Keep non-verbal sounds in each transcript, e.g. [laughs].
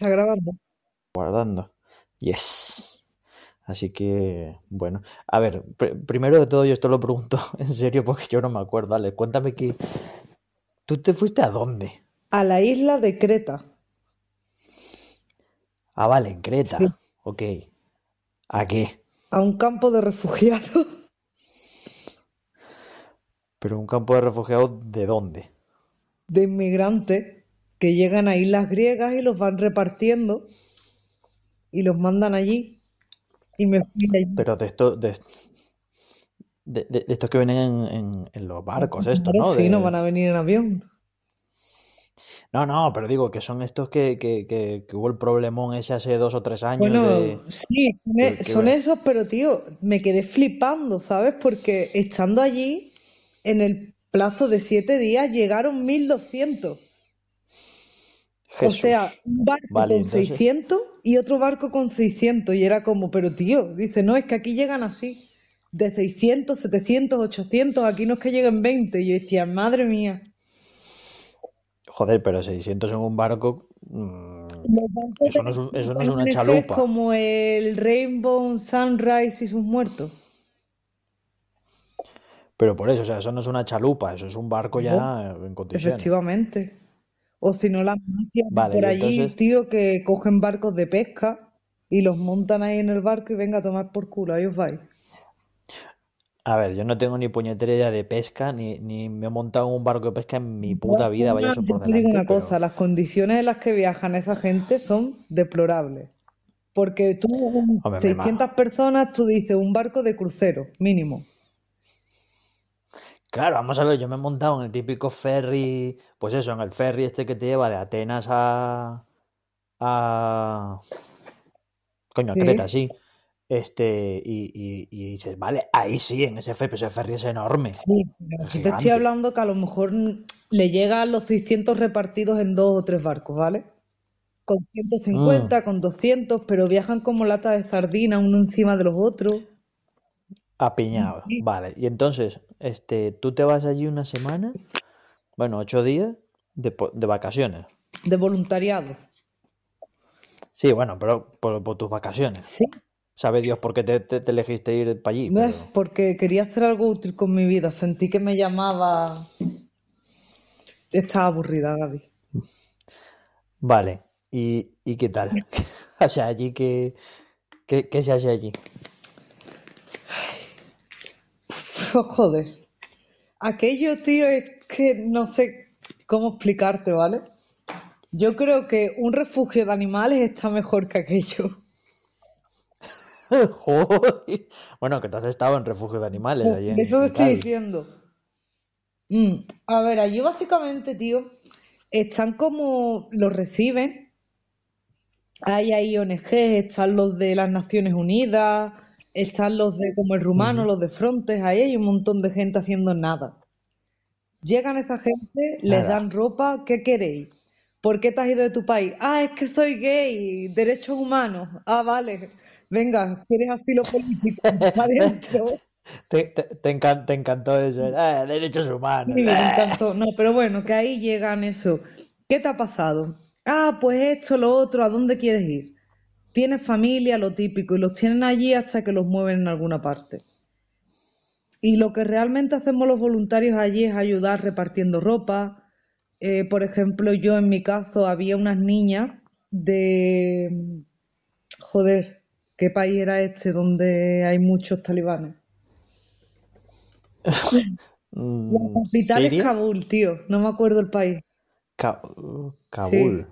Está grabando. Guardando. Yes. Así que, bueno. A ver, pr- primero de todo, yo esto lo pregunto [laughs] en serio porque yo no me acuerdo. Dale, cuéntame que. ¿Tú te fuiste a dónde? A la isla de Creta. Ah, vale, en Creta. Sí. Ok. ¿A qué? A un campo de refugiados. [laughs] Pero un campo de refugiados, ¿de dónde? de inmigrantes que llegan a islas griegas y los van repartiendo y los mandan allí. Y me fui allí. Pero de esto, de, de, estos que vienen en, en- en los barcos, estos, ¿no? sí, no De- van a venir en avión. No, no, pero digo que son estos que, que, que, que hubo el problemón ese hace dos o tres años Bueno, de... sí, son, e- son esos, pero tío, me quedé flipando, ¿sabes? Porque estando allí, en el plazo de siete días, llegaron 1200. O sea, un barco Vale, con entonces- 600 y otro barco con 600. Y era como, pero tío, dice, no, es que aquí llegan así. De 600, 700, 800, aquí no es que lleguen 20. Y yo decía, madre mía. Joder, pero 600 en un barco... mm, Eso no es un- eso no es de una chalupa. como el Rainbow Sunrise y sus muertos. Pero por eso, o sea, eso no es una chalupa, eso es un barco ya en condiciones. Efectivamente. O si no, las mafias Vale, por allí, entonces- tío, que cogen barcos de pesca y los montan ahí en el barco y venga a tomar por culo, ahí os vais. A ver, yo no tengo ni puñetera idea de pesca, ni, ni me he montado en un barco de pesca en mi puta vida, vaya eso por te digo delante, una pero- cosa, las condiciones en las que viajan esa gente son deplorables. Porque tú, Hombre, me 600 personas, tú dices un barco de crucero, mínimo. Claro, vamos a ver, yo me he montado en el típico ferry, pues eso, en el ferry este que te lleva de Atenas a... a... Coño, a Sí. Creta, sí. Este, y, y, y dices, vale, ahí sí, en ese ferry, ese ferry es enorme. Sí, pero Es te estoy hablando que a lo mejor mm, le llegan los 600 repartidos en dos o tres barcos, ¿vale? Con 150, con 200, pero viajan como latas de sardina uno encima de los otros. Apiñado, Sí. vale. Y entonces, este, tú te vas allí una semana, bueno, ocho días de, de vacaciones. De voluntariado. Sí, bueno, pero por, por tus vacaciones. Sí. Sabe Dios por qué te, te- te elegiste ir para allí, No es pero... porque quería hacer algo útil con mi vida. Sentí que me llamaba. Estaba aburrida, Gaby. Vale, ¿y, y qué tal? [laughs] O sea, allí que... ¿Qué, qué se hace allí? [laughs] Joder. Aquello, tío, es que no sé cómo explicarte, ¿vale? Yo creo que un refugio de animales está mejor que aquello. [laughs] Joder. Bueno, que tú has estado en refugio de animales allí en, Eso te estoy diciendo. Mm, A ver, allí básicamente, tío, están como los reciben. Hay ahí ONGs, están los de las Naciones Unidas, están los de como el rumano, los de Frontex, ahí hay un montón de gente haciendo nada. Llegan esa gente, les Nada. dan ropa, ¿qué queréis? ¿Por qué te has ido de tu país? Ah, es que soy gay, derechos humanos. Ah, vale. Venga, ¿quieres asilo político? [laughs] Te, te, te encan- te encantó eso. Ah, derechos humanos. Sí, me Ah. encantó. No, pero bueno, que ahí llegan eso. ¿Qué te ha pasado? Ah, pues esto, lo otro, ¿a dónde quieres ir? Tienes familia, lo típico, y los tienen allí hasta que los mueven en alguna parte. Y lo que realmente hacemos los voluntarios allí es ayudar repartiendo ropa. Eh, por ejemplo, yo en mi caso había unas niñas de... Joder, ¿qué país era este donde hay muchos talibanes? [laughs] La Mm, capital es. Kabul, tío. No me acuerdo el país. Kabul.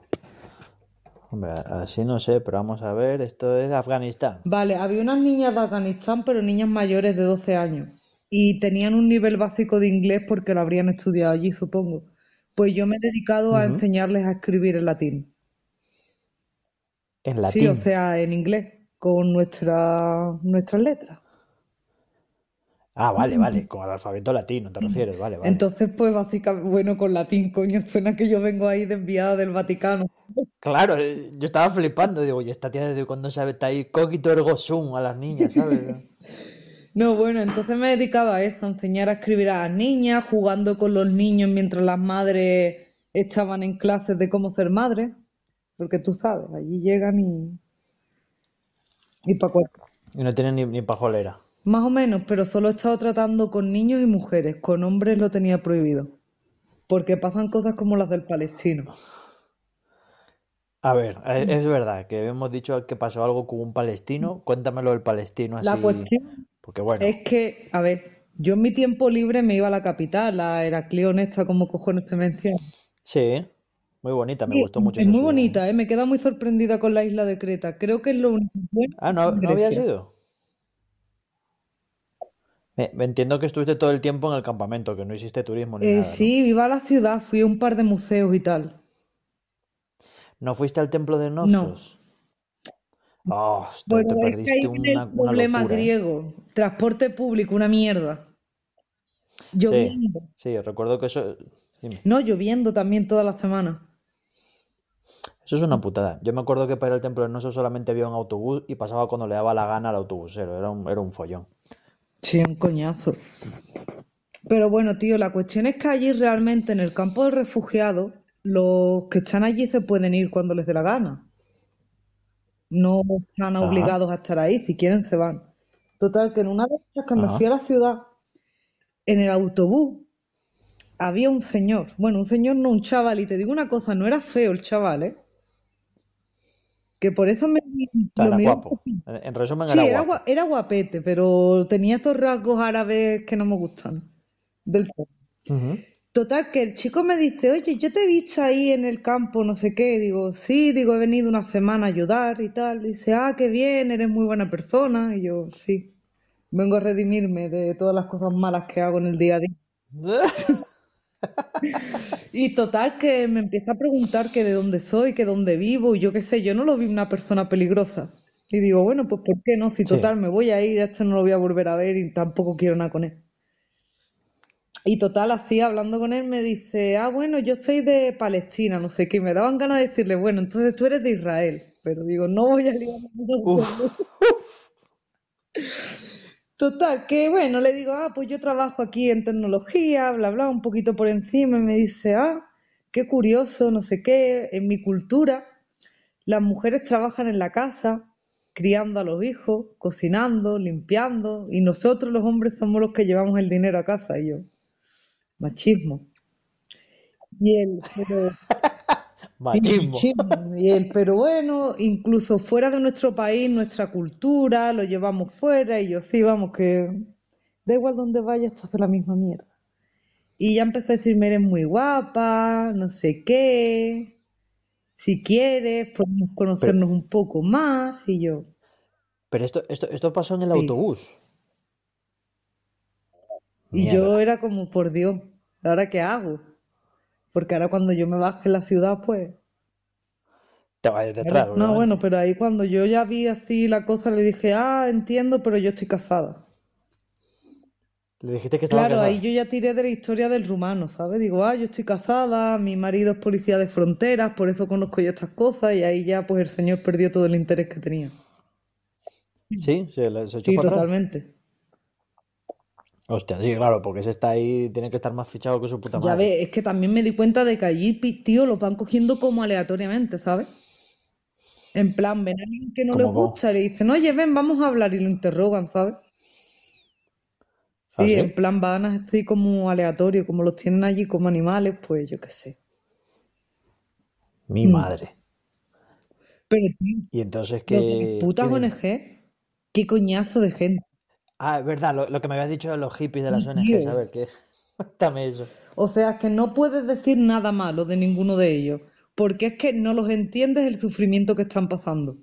Hombre, así no sé, pero vamos a ver, esto es Afganistán. Vale, había unas niñas de Afganistán, pero niñas mayores de 12 años. Y tenían un nivel básico de inglés porque lo habrían estudiado allí, supongo. Pues yo me he dedicado a enseñarles a escribir en latín. En Sí, o latín. sea, en inglés, con nuestra, nuestras letras. Ah, vale, vale, con el alfabeto latino te refieres, vale, vale. Entonces, pues básicamente, bueno, con latín, coño, suena que yo vengo ahí de enviada del Vaticano. Claro, eh, yo estaba flipando, digo, y esta tía desde cuándo sabe está ahí cogito ergo sum a las niñas, ¿sabes? [laughs] No, bueno, entonces me he dedicado a eso, a enseñar a escribir a las niñas, jugando con los niños mientras las madres estaban en clases de cómo ser madre. porque tú sabes, allí llegan y... y para Y no tienen ni, ni pajolera. Más o menos, pero solo he estado tratando con niños y mujeres, con hombres lo tenía prohibido, porque pasan cosas como las del palestino. A ver, e- es verdad que hemos dicho que pasó algo con un palestino. Cuéntamelo del palestino La así. cuestión Porque bueno, es que, a ver, yo en mi tiempo libre me iba a la capital, a Heraclión esta, como cojones te menciono. sí, muy bonita, me Sí, gustó mucho es muy ciudad. ¿eh? bonita, ¿eh? Me queda muy sorprendida con la isla de Creta. Creo que es lo único bueno Ah, ¿no, no había sido? Me, entiendo que estuviste todo el tiempo en el campamento, que no hiciste turismo ni Eh, nada, ¿no? sí, iba a la ciudad, fui a un par de museos y tal. ¿No fuiste al templo de No. Knossos? Oh, te, Bueno, perdiste una, el una problema locura, ¿eh? griego. Transporte público, una mierda. Sí, Lloviendo. sí, recuerdo que eso... Dime. No, lloviendo también toda la semana. Eso es una putada. Yo me acuerdo que para ir al templo de Knossos solamente había un autobús y pasaba cuando le daba la gana al autobusero. Era un, era un follón. Sí, un coñazo. Pero bueno, tío, la cuestión es que allí realmente en el campo de refugiados, los que están allí se pueden ir cuando les dé la gana. No están Ajá, obligados a estar ahí, si quieren se van. Total, que en una de esas que me fui a la ciudad, en el autobús había un señor. Bueno, un señor, no un chaval. Y te digo una cosa, no era feo el chaval, ¿eh? Que por eso me O sea, lo era guapo. En, en resumen, Sí, era guapo. gua- era guapete, pero tenía esos rasgos árabes que no me gustan del. Ujú. Total, que el chico me dice, oye, yo te he visto ahí en el campo, no sé qué. Digo, sí, digo, he venido una semana a ayudar y tal. Dice, ah, qué bien, eres muy buena persona. Y yo, sí, vengo a redimirme de todas las cosas malas que hago en el día a día. [laughs] [laughs] Y total, que me empieza a preguntar que de dónde soy, que dónde vivo, y yo qué sé, yo no lo vi una persona peligrosa. Y digo, bueno, pues ¿por qué no? Si Sí. total, me voy a ir, a este no lo voy a volver a ver y tampoco quiero nada con él. Y total, así hablando con él, me dice, ah, bueno, yo soy de Palestina, no sé qué. Y me daban ganas de decirle, bueno, entonces tú eres de Israel. Pero digo, no voy a eso. [laughs] Total, que bueno, le digo, ah, pues yo trabajo aquí en tecnología, bla, bla, un poquito por encima. Y me dice, ah, qué curioso, no sé qué. En mi cultura, las mujeres trabajan en la casa, criando a los hijos, cocinando, limpiando, y nosotros los hombres somos los que llevamos el dinero a casa. Y yo, machismo. Y él, Machismo. él, pero bueno, incluso fuera de nuestro país, nuestra cultura, lo llevamos fuera. Y yo, sí, vamos, que da igual donde vayas, tú haces la misma mierda. Y ya empezó a decirme, eres muy guapa, no sé qué. Si quieres, podemos Pero, conocernos un poco más. Y yo, pero esto, esto, esto pasó en el sí. autobús. Y yo era como, por Dios, ¿ahora qué hago? Porque ahora cuando yo me baje en la ciudad, pues... Te va a ir detrás, No, bueno, pero ahí cuando yo ya vi así la cosa, le dije, ah, entiendo, pero yo estoy casada. Le dijiste que estaba Claro, ahí yo ya tiré de la historia del rumano, ¿sabes? Digo, ah, yo estoy casada, mi marido es policía de fronteras, por eso conozco yo estas cosas, y ahí ya pues el señor perdió todo el interés que tenía. Sí, se, se echó Sí, para atrás. Hostia, sí, claro, porque ese está ahí, tiene que estar más fichado que su puta Ya madre. ves, es que también me di cuenta de que allí, tío, los van cogiendo como aleatoriamente, ¿sabes? En plan, ven a alguien que no les gusta y le dicen, oye, ven, vamos a hablar y lo interrogan, ¿sabes? ¿Ah, Sí, en plan van así como aleatorio, como los tienen allí como animales, pues yo qué sé. Mi Mm. madre. Pero, tío, Y entonces, ¿qué, putas? ONG, qué coñazo de gente. Ah, es verdad, lo, lo que me habías dicho de los hippies de las ONGs, a ver, ¿qué? Cuéntame eso. O sea, que no puedes decir nada malo de ninguno de ellos, porque es que no los entiendes el sufrimiento que están pasando.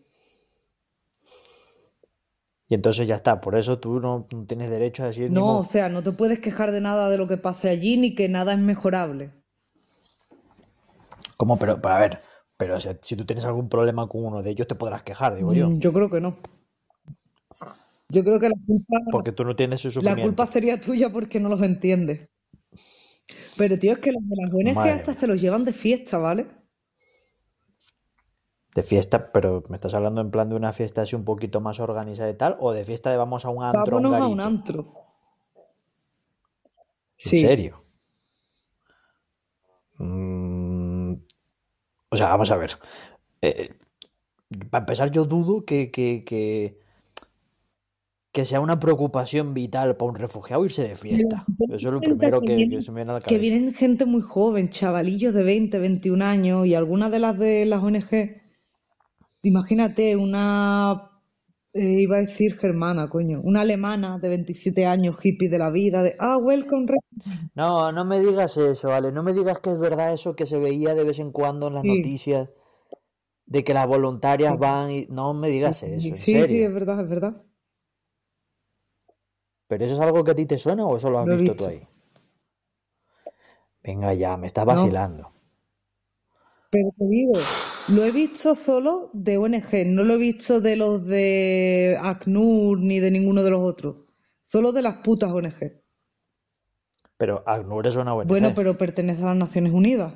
Y entonces ya está, por eso tú no, no tienes derecho a decir No, o sea, no te puedes quejar de nada de lo que pase allí, ni que nada es mejorable. ¿Cómo? Pero, pero a ver, pero si, si tú tienes algún problema con uno de ellos, te podrás quejar, digo yo. Mm, Yo creo que no. Yo creo que la culpa, Porque tú no entiendes su la culpa sería tuya porque no los entiendes. Pero tío, es que los de las ONG Madre hasta mía. se los llevan de fiesta, ¿vale? De fiesta, pero ¿me estás hablando en plan de una fiesta así un poquito más organizada y tal? ¿O de fiesta de vamos a un antro, un Vámonos a un antro. ¿En Sí. serio? Mm, o sea, vamos a ver. Eh, para empezar, yo dudo que, que, que, que sea una preocupación vital para un refugiado irse de fiesta. Eso es lo primero que, que se me viene a la Que cabeza. vienen gente muy joven, chavalillos de 20, 21 años, y algunas de las de las ONG, imagínate, una, eh, iba a decir germana, coño, una alemana de 27 años, hippie de la vida, de, ah, welcome, re-". No, no me digas eso, Ale. No me digas que es verdad eso que se veía de vez en cuando en las sí, noticias de que las voluntarias van y... No me digas eso, en sí, sí, es verdad, es verdad, ¿Pero eso es algo que a ti te suena o eso lo has lo he visto tú visto. ahí? Venga ya, me estás No, vacilando. pero te digo, lo he visto solo de ONG, no lo he visto de los de ACNUR ni de ninguno de los otros, solo de las putas ONG. Pero ACNUR es una Bueno, ONG. pero pertenece a las Naciones Unidas.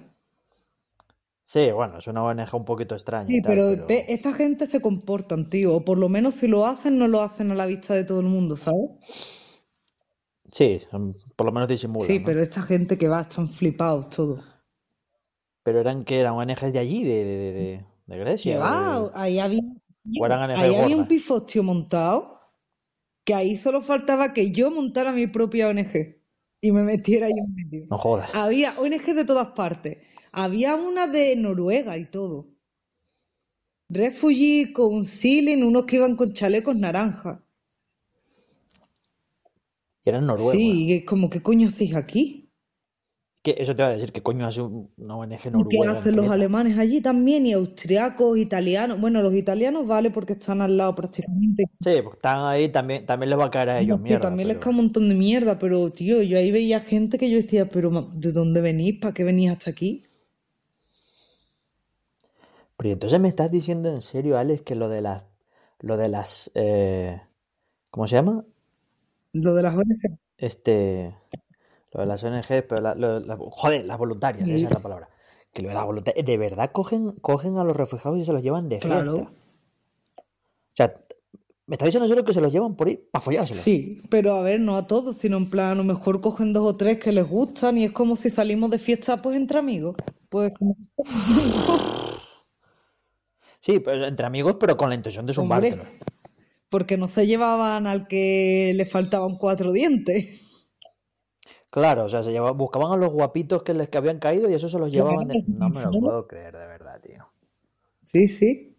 Sí, bueno, es una ONG un poquito extraña Sí, tal, pero pero... esta gente se comportan, tío, o por lo menos si lo hacen, no lo hacen a la vista de todo el mundo, ¿sabes? Sí, por lo menos Sí, disimulan, pero ¿no? esta gente que va, están flipados todos. Pero eran que eran ONGs de allí, de, de, de, de- Grecia, de... ahí había, ahí había un pifostio montado, que ahí solo faltaba que yo montara mi propia ONG y me metiera ahí en medio. No jodas. Había ONG de todas partes. Había una de Noruega y todo. Refugee Counseling, unos que iban con chalecos naranjas. Y eran noruegos. Sí, y es como, ¿qué coño hacéis aquí? ¿Qué? Eso te iba a decir, ¿qué coño hace un- una ONG ¿Y qué noruega en hacen los alemanes allí también? Y austriacos, italianos. Bueno, los italianos vale porque están al lado prácticamente. Sí, porque están ahí, también, también les va a caer a ellos No, que mierda, también les cae pero... un montón de mierda, pero tío, yo ahí veía gente que yo decía, pero ¿de dónde venís? ¿Para qué venís hasta aquí? Pero entonces me estás diciendo en serio, Alex, que lo de las... Lo de las... eh, ¿cómo se llama? Lo de las ONG. Este... Lo de las ONGs, pero la- lo- la- joder, las voluntarias, esa Sí, es la palabra. Que lo de las voluntarias, de verdad cogen, cogen a los refugiados y se los llevan de fiesta. claro. O sea, me está diciendo en serio que se los llevan por ahí para follárselos. Sí, pero a ver, no a todos, sino en plan, a lo mejor cogen dos o tres que les gustan y es como si salimos de fiesta pues entre amigos. Pues como, [laughs] Sí, pero entre amigos, pero con la intención de zumbártelo. hombre, porque no se llevaban al que le faltaban cuatro dientes. Claro, o sea, se buscaban a los guapitos que les que habían caído y eso se los llevaban de... No me lo puedo creer, de verdad, tío. Sí, sí.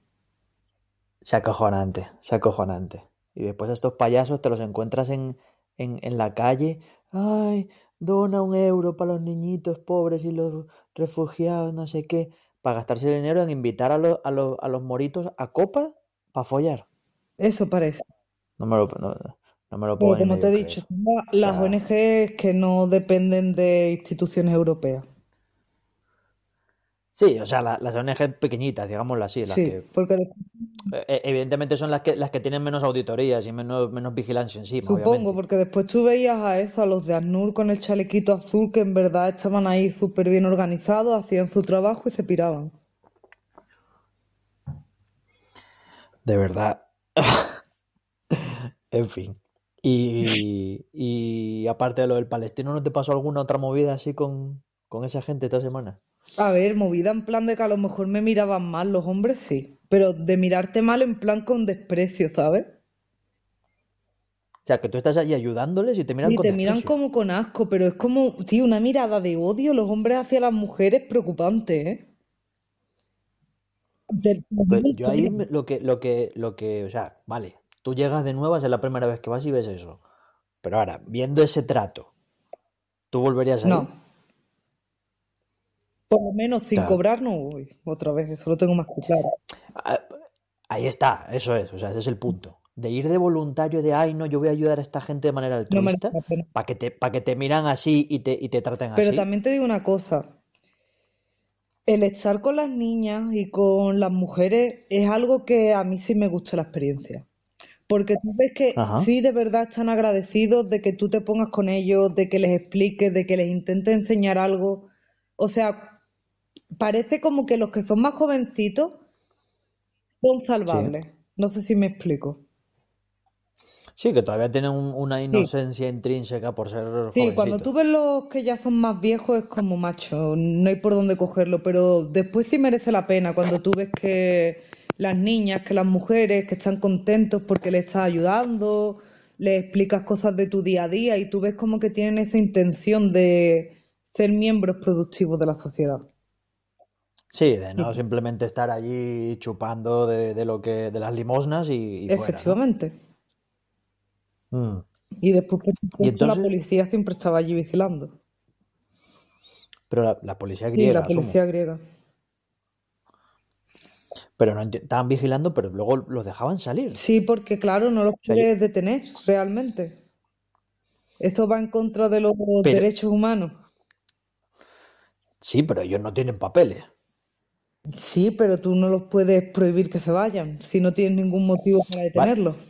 Se acojonante, se acojonante. Y después estos payasos te los encuentras en, en, en la calle. Ay, dona un euro para los niñitos pobres y los refugiados, no sé qué. Para gastarse el dinero en invitar a, los a, los a los moritos a copa para follar. Eso parece. No me lo, no, no me lo Pero puedo como te he dicho, la- las ONGs que no dependen de instituciones europeas. sí, o sea, la- las ONG pequeñitas, digámoslo así, las Sí, que porque eh, evidentemente son las que las que tienen menos auditorías y menos, menos vigilancia encima, supongo, obviamente. porque después tú veías a eso, a los de ACNUR con el chalequito azul, que en verdad estaban ahí súper bien organizados, hacían su trabajo y se piraban. De verdad. [laughs] En fin. Y, y aparte de lo del palestino, ¿no te pasó alguna otra movida así con, con esa gente esta semana? A ver, movida en plan de que a lo mejor me miraban mal los hombres, sí. Pero de mirarte mal en plan con desprecio, ¿sabes? O sea, que tú estás allí ayudándoles y te miran Y con te miran como con asco, pero es como, tío, una mirada de odio los hombres hacia las mujeres preocupante, ¿eh? Pues yo ahí lo que, lo que, lo que, o sea, vale, tú llegas de nuevas, es la primera vez que vas y ves eso. Pero ahora, viendo ese trato, ¿tú volverías ahí? No, por lo menos O sin sea, cobrar no voy. Otra vez, eso lo tengo más que claro. ah, ahí está, eso es, o sea, ese es el punto. De ir de voluntario de, ay, no, yo voy a ayudar a esta gente de manera altruista, para que te, para que te miran así y te, y te traten Pero así. también te digo una cosa, el estar con las niñas y con las mujeres es algo que a mí sí me gusta la experiencia. Porque tú ves que Ajá. sí de verdad están agradecidos de que tú te pongas con ellos, de que les expliques, de que les intentes enseñar algo. O sea, parece como que los que son más jovencitos son Sí. salvables. No sé si me explico. Sí, que todavía tienen un- una Sí, inocencia intrínseca por ser sí, cuando tú ves los que ya son más viejos es como macho, no hay por dónde cogerlo, pero después sí merece la pena cuando tú ves que las niñas, que las mujeres, que están contentos porque le estás ayudando, les explicas cosas de tu día a día y tú ves como que tienen esa intención de ser miembros productivos de la sociedad. Sí, de no simplemente estar allí chupando de, de lo que, de las limosnas y, y fuera, ¿no? Mm. Y después, por Y supuesto, la policía siempre estaba allí vigilando. pero la, la policía Sí, la griega, policía asumo. griega. Pero no estaban vigilando, pero luego los dejaban salir. Sí, porque claro, no los O sea, yo- puedes detener realmente. Esto va en contra de los pero, derechos humanos. sí, pero ellos no tienen papeles. Sí, pero tú no los puedes prohibir que se vayan si no tienes ningún motivo para detenerlos. vale,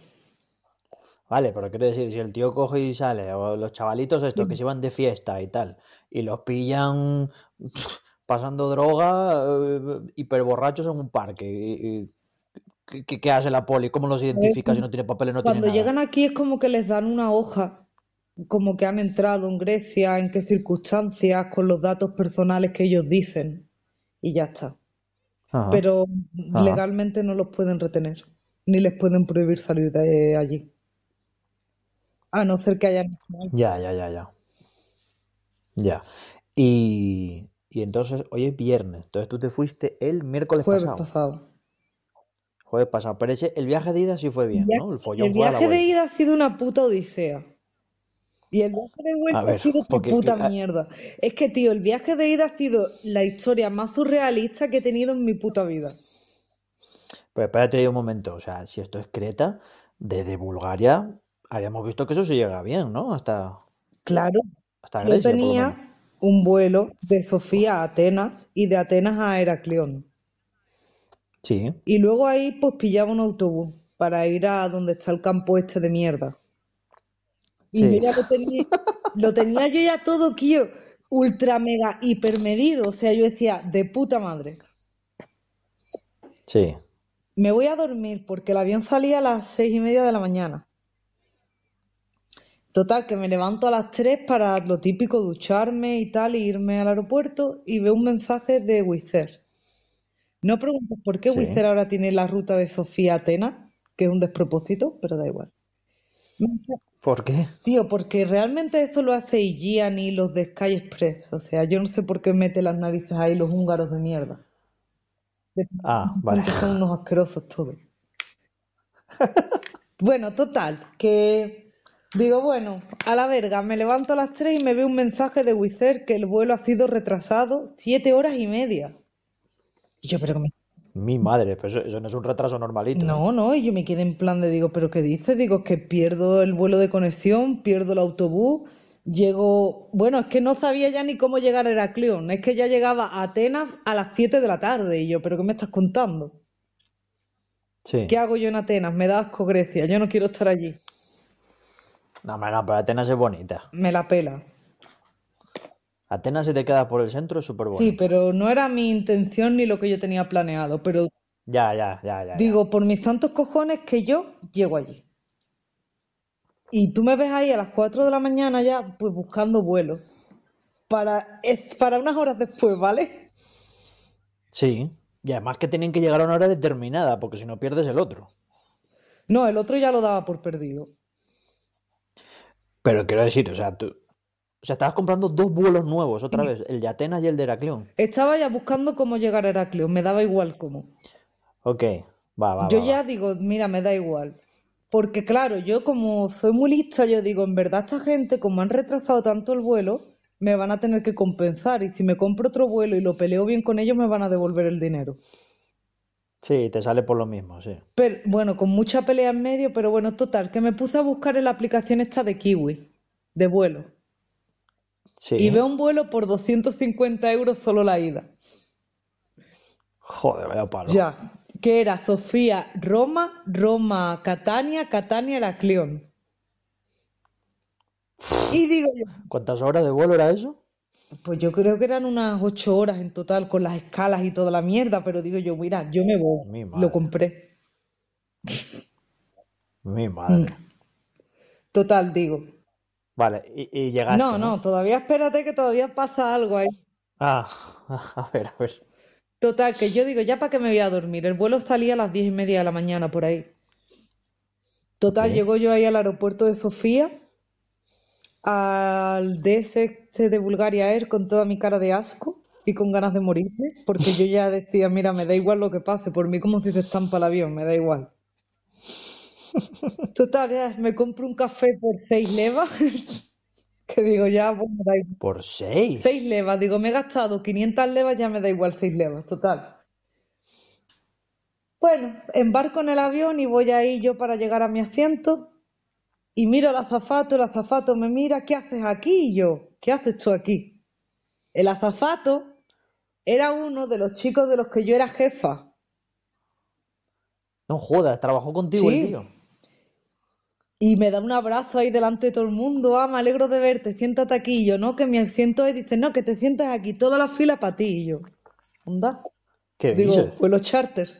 pero quiero decir, si el tío coge y sale, o los chavalitos estos que se van de fiesta y tal, y los pillan [laughs] pasando droga, eh, hiperborrachos en un parque, y, y- ¿qué, qué- hace la poli? ¿Cómo los ver, identifica si no tiene papeles, no tiene Cuando llegan nada? aquí es como que les dan una hoja, como que han entrado en Grecia, en qué circunstancias, con los datos personales que ellos dicen, y ya está. Ajá, Pero ajá. legalmente no los pueden retener, ni les pueden prohibir salir de allí, a no ser que hayan... Ya, ya, ya, ya. Ya. Y, y entonces, hoy es viernes, entonces tú te fuiste el miércoles Jueves pasado, pasado. jueves pasado, pero ese, el viaje de ida sí fue bien, ¿no? El el follón fue a la viaje de ida ha sido una puta odisea. Y el viaje de vuelta ha sido porque... puta ah, mierda. Es que, tío, el viaje de ida ha sido la historia más surrealista que he tenido en mi puta vida. Pero espérate ahí un momento, o sea, si esto es Creta, desde Bulgaria, habíamos visto que eso se llega bien, ¿no? Hasta, Claro, hasta yo Grecia, menos. tenía un vuelo de Sofía a Atenas y de Atenas a Heraclión. Sí, Y luego ahí pues pillaba un autobús para ir a donde está el campo este de mierda. Y yo sí, ya lo tenía, lo tenía yo ya todo, tío, ultra mega hiper medido. O sea, yo decía, de puta madre. sí. Me voy a dormir porque el avión salía a las seis y media de la mañana. Total, que me levanto a las tres para lo típico, ducharme y tal, e irme al aeropuerto y veo un mensaje de Wizz Air. No preguntes por qué Wizz Sí. Air ahora tiene la ruta de Sofía a Atenas, que es un despropósito, pero da igual. ¿Por qué? Tío, porque realmente eso lo hace Aegean y los de Sky Express. O sea, yo no sé por qué mete las narices ahí los húngaros de mierda. Ah, vale. son unos asquerosos todos. [laughs] Bueno, total, que digo, bueno, a la verga, me levanto a las 3 y me veo un mensaje de Wizz que el vuelo ha sido retrasado siete horas y media. Y yo, pero me- Mi madre, pero eso, eso no es un retraso normalito, ¿eh? No, no, y yo me quedé en plan de, digo, ¿pero qué dices? Digo, es que pierdo el vuelo de conexión, pierdo el autobús, llego, bueno, es que no sabía ya ni cómo llegar a Heraclión, es que ya llegaba a Atenas a las 7 de la tarde, y yo, ¿pero qué me estás contando? Sí. ¿Qué hago yo en Atenas? Me da asco Grecia, yo no quiero estar allí. No, no, pero Atenas es bonita. Me la pela. Atenas si te quedas por el centro es súper Sí, bonito. pero no era mi intención ni lo que yo tenía planeado, pero Ya, ya, ya, ya, ya. digo, por mis santos cojones que yo llego allí. Y tú me ves ahí a las 4 de la mañana ya, pues buscando vuelos. Para, para unas horas después, ¿vale? Sí. Y además que tienen que llegar a una hora determinada, porque si no pierdes el otro. No, el otro ya lo daba por perdido. Pero quiero decir, o sea, tú, o sea, estabas comprando dos vuelos nuevos otra vez, el de Atenas y el de Heraclión. Estaba ya buscando cómo llegar a Heraclión, me daba igual cómo. Ok, va, va, Yo va, ya va. digo, mira, me da igual. Porque claro, yo como soy muy lista, yo digo, en verdad esta gente, como han retrasado tanto el vuelo, me van a tener que compensar. Y si me compro otro vuelo y lo peleo bien con ellos, me van a devolver el dinero. Sí, te sale por lo mismo, sí. Pero bueno, con mucha pelea en medio, pero bueno, total, que me puse a buscar en la aplicación esta de Kiwi, de vuelo. Y Sí. veo un vuelo por 250 euros solo la ida. Joder, vaya palo. Ya, que era Sofía, Roma, Roma, Catania, Catania, Heraclión. Y digo yo, ¿Cuántas horas de vuelo era eso? Pues yo creo que eran unas ocho horas en total con las escalas y toda la mierda, pero digo yo, mira, yo me voy. Lo compré. mi Mm. madre. Total, digo. Vale, y, y llegaste, No, ¿no? no, todavía espérate que todavía pasa algo ahí. Ah, [laughs] a ver, a ver. Total, que yo digo, ya para qué me voy a dormir. El vuelo salía a las diez y media de la mañana por ahí. Total, Ok. llego yo ahí al aeropuerto de Sofía, al DS este de Bulgaria Air con toda mi cara de asco y con ganas de morirme, porque yo ya decía, mira, me da igual lo que pase, por mí como si se estampa el avión, me da igual. [laughs] Total, ya me compro un café por seis levas, [laughs] que digo, ya, bueno, da igual. Por seis. Seis levas, digo, me he gastado 500 levas, ya me da igual seis levas, total. Bueno, embarco en el avión y voy ahí yo para llegar a mi asiento y miro al azafato, el azafato me mira, ¿qué haces aquí? Y yo, ¿qué haces tú aquí? El azafato era uno de los chicos de los que yo era jefa. No jodas, trabajó contigo el Sí. tío. Y me da un abrazo ahí delante de todo el mundo. Ah, me alegro de verte, siéntate aquí. Y yo, no, que mi asiento es. Dice, no, que te sientes aquí, toda la fila para ti. Y yo, anda. ¿Qué Digo, dices? pues los charters.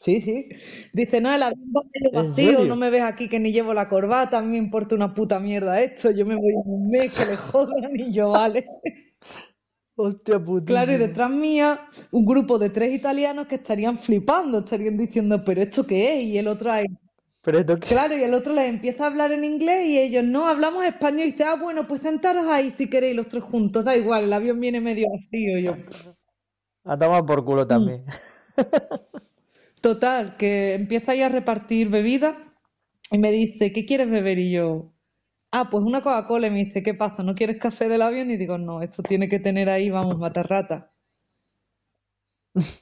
Sí, sí. Dice, no, el avión va medio ¿En vacío, no me ves aquí que ni llevo la corbata, a mí me importa una puta mierda esto, yo me voy en un mes, que le jodan y yo, vale. Hostia Claro, y detrás mía, un grupo de tres italianos que estarían flipando, estarían diciendo, pero ¿esto qué es? Y el otro ahí, Pero esto qué- claro, y el otro les empieza a hablar en inglés y ellos, no, hablamos español, y dice, ah, bueno, pues sentaros ahí si queréis los tres juntos, da igual, el avión viene medio vacío, y yo, A tomar por Mm. culo también. [laughs] Total, que empieza ahí a repartir bebidas y me dice, ¿qué quieres beber? Y yo, ah, pues una Coca-Cola. Y me dice, ¿qué pasa? ¿No quieres café del avión? Y digo, no, esto tiene que tener ahí, vamos, matarrata.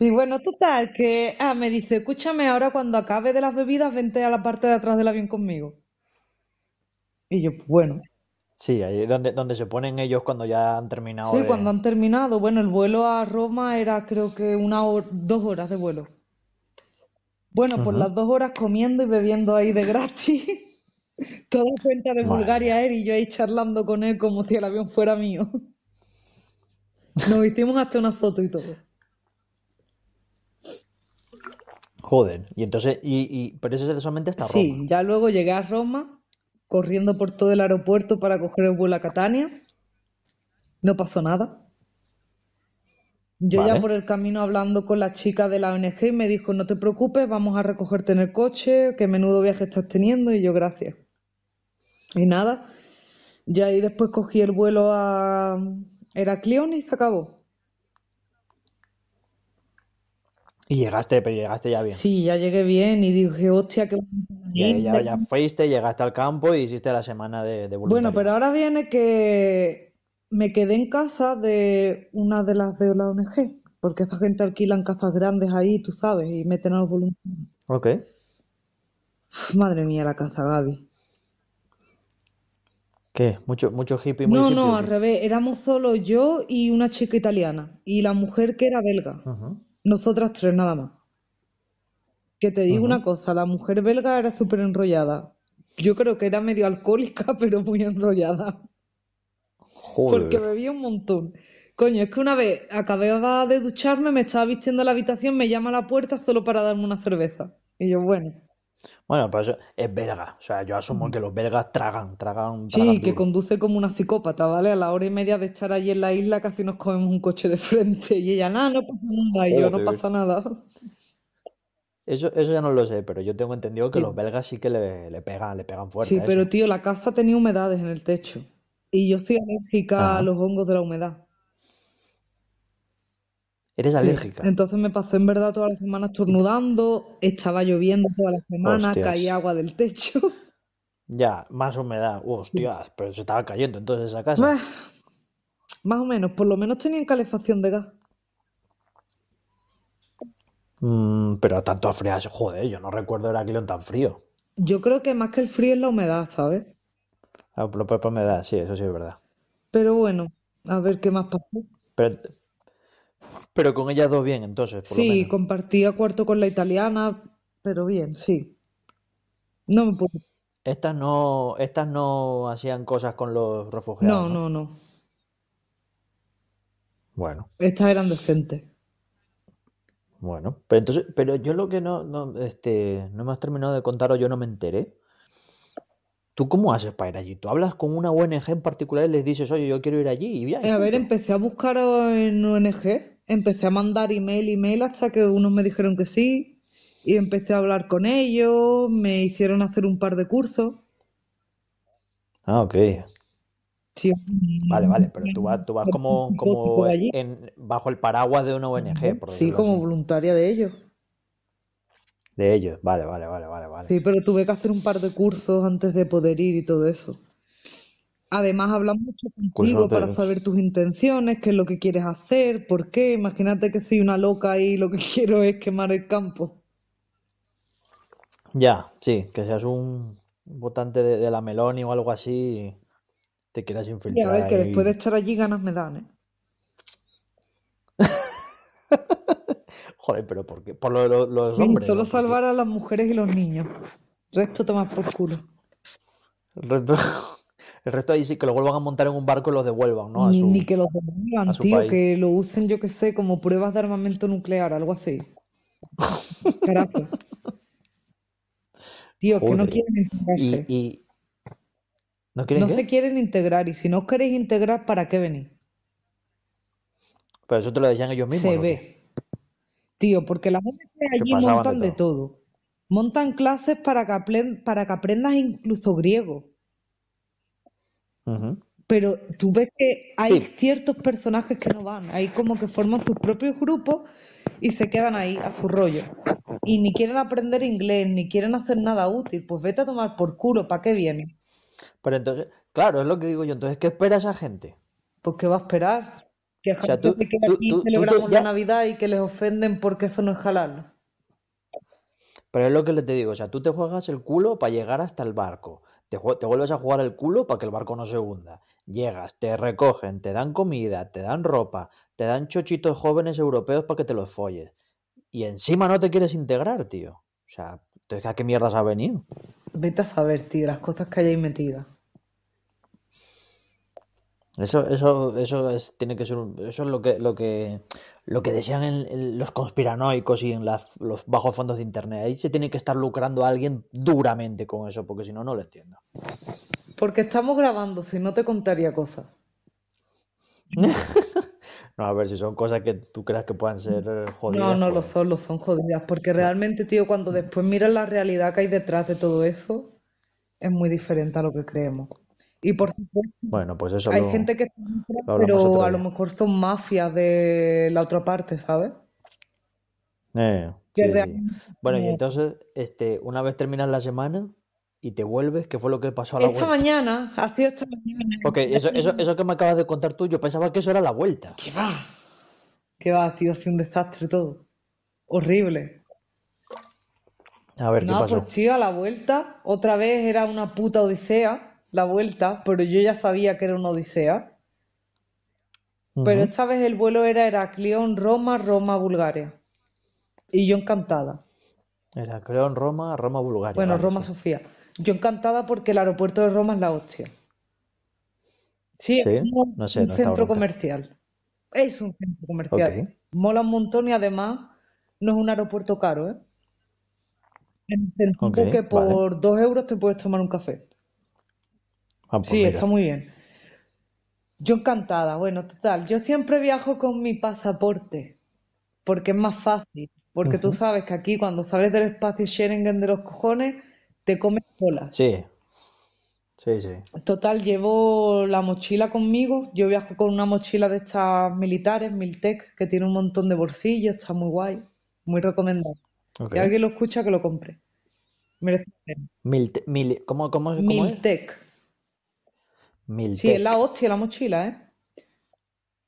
Y bueno, total, que, ah, me dice, escúchame, ahora cuando acabe de las bebidas, vente a la parte de atrás del avión conmigo. Y yo, pues bueno, Sí, ahí es donde, donde se ponen ellos cuando ya han terminado sí, de... cuando han terminado, bueno, el vuelo a Roma era creo que una hora, dos horas de vuelo. Bueno, Ujú. las dos horas comiendo y bebiendo ahí de gratis. [laughs] Toda cuenta de Bulgaria mía. Air y yo ahí charlando con él como si el avión fuera mío. [laughs] Nos hicimos hasta una foto y todo. Joder. Y entonces, y, y, pero eso es solamente hasta Sí, Roma. ya luego llegué a Roma, corriendo por todo el aeropuerto para coger el vuelo a Catania. No pasó nada. Yo ya por el camino hablando con la chica de la ONG y me dijo, no te preocupes, vamos a recogerte en el coche, qué menudo viaje estás teniendo. Y yo, gracias. Y nada, ya ahí después cogí el vuelo a Heraclión y se acabó. Y llegaste, pero llegaste ya bien. Sí, ya llegué bien y dije, hostia, qué Ya, ya, isla". ya fuiste, llegaste al campo y hiciste la semana de, de Bueno, pero ahora viene que me quedé en casa de una de las de la ONG, porque esa gente alquilan casas grandes ahí, tú sabes, y meten a los voluntarios. Ok. Uf, madre mía, la casa, Gaby. ¿Qué? ¿Mucho, mucho hippie muy No, hippie no, al revés, éramos solo yo y una chica italiana, y la mujer que era belga. Nosotras tres nada más. Que te digo una cosa, la mujer belga era súper enrollada. Yo creo que era medio alcohólica, [laughs] pero muy enrollada. Porque bebía un montón. Coño, es que una vez acababa de ducharme, me estaba vistiendo en la habitación, me llama a la puerta solo para darme una cerveza. Y yo, bueno, Bueno, pues eso es belga. O sea, yo asumo que los belgas tragan, tragan, sí, tragan que duro. conduce como una psicópata, ¿vale? A la hora y media de estar allí en la isla casi nos comemos un coche de frente. Y ella, nada, no pasa nada. Y yo, no pasa nada. Eso, eso ya no lo sé, pero yo tengo entendido que Sí. los belgas sí que le, le pegan, le pegan fuerte Sí, a pero eso. tío, la casa tenía humedades en el techo. Y yo soy alérgica a los hongos de la humedad. ¿Eres Sí, alérgica? entonces me pasé en verdad toda la semana estornudando, estaba lloviendo toda la semana, Hostias. caía agua del techo. [laughs] Ya, más humedad. Hostias, pero se estaba cayendo entonces esa Bah, casa. Más o menos, por lo menos tenían calefacción de gas. Mm, pero tanto frío, joder, yo no recuerdo Heraclión tan frío. Yo creo que más que el frío es la humedad, ¿sabes? Ah, por por humedad, sí, eso sí es verdad. Pero bueno, a ver qué más pasó. Pero, pero con ellas dos bien, entonces, por lo Sí, menos. compartía cuarto con la italiana, pero bien, sí. No me puedo. Estas no, estas no hacían cosas con los refugiados, No, ¿no? no, no. Bueno, Estas eran decentes. bueno. Pero entonces, pero yo lo que no, no, este, no me has terminado de contar o yo no me enteré. ¿Tú cómo haces para ir allí? ¿Tú hablas con una ONG en particular y les dices, oye, yo quiero ir allí y? A ver, empecé a buscar en ONG, empecé a mandar email, email hasta que unos me dijeron que sí y empecé a hablar con ellos, me hicieron hacer un par de cursos. Ah, ok. Sí, Vale, vale, pero tú vas, tú vas como, como en, bajo el paraguas de una ONG, por Sí, como así. voluntaria de ellos. De ellos, vale, vale, vale, vale, vale. Sí, pero tuve que hacer un par de cursos antes de poder ir y todo eso. Además, hablamos mucho contigo para saber tus intenciones, qué es lo que quieres hacer, por qué. Imagínate que soy una loca y lo que [laughs] quiero es quemar el campo. Ya, sí, que seas un votante de, de la Meloni o algo así te quieras Y a infiltrar ver, que ahí. después de estar allí ganas me dan, ¿eh? [laughs] Joder, pero ¿por qué? Por lo- lo- los hombres. Solo ¿o por qué? salvar a las mujeres y los niños. Resto toma por culo. El resto, [laughs] el resto ahí sí que lo vuelvan a montar en un barco y los devuelvan, ¿no? A Ni, su, ni que los devuelvan, tío, país. que lo usen, yo que sé, como pruebas de armamento nuclear, algo así. Carajo. [laughs] Tío, que no Joder. quieren integrarse. y... ¿No quieren No qué? se quieren integrar y si no os queréis integrar, ¿para qué venís? Pero eso te lo decían ellos mismos, Se ¿o qué? ve. Tío, porque las ONG allí de montan de todo. Montan clases para que, para que aprendas incluso griego. Pero tú ves que hay Sí. ciertos personajes que no van. Hay como que forman sus propios grupos y se quedan ahí a su rollo. Y ni quieren aprender inglés, ni quieren hacer nada útil. Pues vete a tomar por culo, ¿para qué vienen? Pero entonces, claro, es lo que digo yo. Entonces, ¿qué espera esa gente? Pues ¿qué va a esperar? Que O sea, gente tú, se quede tú, aquí tú, celebramos la Navidad y que les ofenden porque eso no es halal. pero es lo que le te digo, o sea, tú te juegas el culo para llegar hasta el barco, te, te vuelves a jugar el culo para que el barco no se hunda, llegas, te recogen, te dan comida, te dan ropa, te dan chochitos jóvenes europeos para que te los folles, y encima no te quieres integrar, tío. O sea, entonces, ¿a qué mierdas has venido? Vete a saber, tío, las cosas que hay ahí metidas. Eso, eso, eso es, tiene que ser un- eso es lo que, lo que, lo que en- en los conspiranoicos y en las- los bajos fondos de internet. Ahí se tiene que estar lucrando a alguien duramente con eso, porque si no, no lo entiendo. Porque estamos grabando, si no te contaría cosas. [laughs] No, a ver si son cosas que tú creas que puedan ser No, jodidas, no lo pues son, lo son jodidas. Porque realmente, tío, cuando después miras la realidad que hay detrás de todo eso, es muy diferente a lo que creemos. Y por supuesto, bueno, pues eso hay lo, gente que está pero a lo mejor son mafias de la otra parte, ¿sabes? Eh, sí, sí. Bueno, y no. entonces, este, una vez terminas la semana y te vuelves, ¿qué fue lo que pasó a la Esta vuelta? mañana, ha sido esta mañana. Porque eso, eso, eso que me acabas de contar tú, yo pensaba que eso era la vuelta. ¿Qué va? ¿Qué va, tío? Ha sido un desastre todo. Horrible. A ver, ¿qué pasó? pues tío, a la vuelta, otra vez era una puta odisea, la vuelta, pero yo ya sabía que era una odisea. Pero esta vez el vuelo era Heraclión, Roma, Roma, Bulgaria. Y yo encantada. Era, creo, en Roma, Roma, Bulgaria, Bueno, vale, Roma, sí. Sofía. Yo encantada porque el aeropuerto de Roma es la hostia. Sí, es Sí, no sé, un no he estado centro comercial. Es un centro comercial. Mola un montón y además no es un aeropuerto caro, ¿eh? En el sentido ok, que vale. por dos euros te puedes tomar un café. Ah, pues Sí, está muy bien. Yo encantada. Bueno, total, yo siempre viajo con mi pasaporte porque es más fácil. Porque tú sabes que aquí cuando sales del espacio Schengen de los cojones, te comes cola. Sí, sí, sí. Total, llevo la mochila conmigo. Yo viajo con una mochila de estas militares, Miltec, que tiene un montón de bolsillos, está muy guay, muy recomendado. Ok. Si alguien lo escucha, que lo compre. Merece la pena. Mil, mil, ¿cómo, cómo, cómo es? Miltec. Sí, es la hostia la mochila, ¿eh?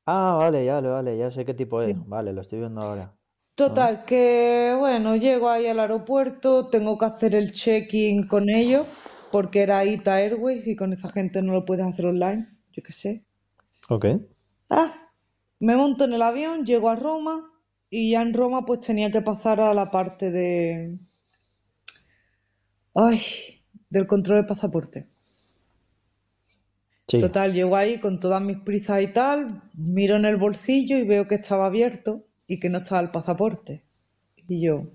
Ah, vale, ya, vale, vale, ya sé qué tipo es. Vale, lo estoy viendo ahora. Ah, Total, que bueno, llego ahí al aeropuerto, tengo que hacer el check-in con ellos, porque era ITA Airways y con esa gente no lo puedes hacer online, yo qué sé. ok. Ah, me monto en el avión, llego a Roma y ya en Roma pues tenía que pasar a la parte de... Ay, del control de pasaporte. Sí. Total, llego ahí con todas mis prisas y tal, miro en el bolsillo y veo que estaba abierto y que no estaba el pasaporte. Y yo,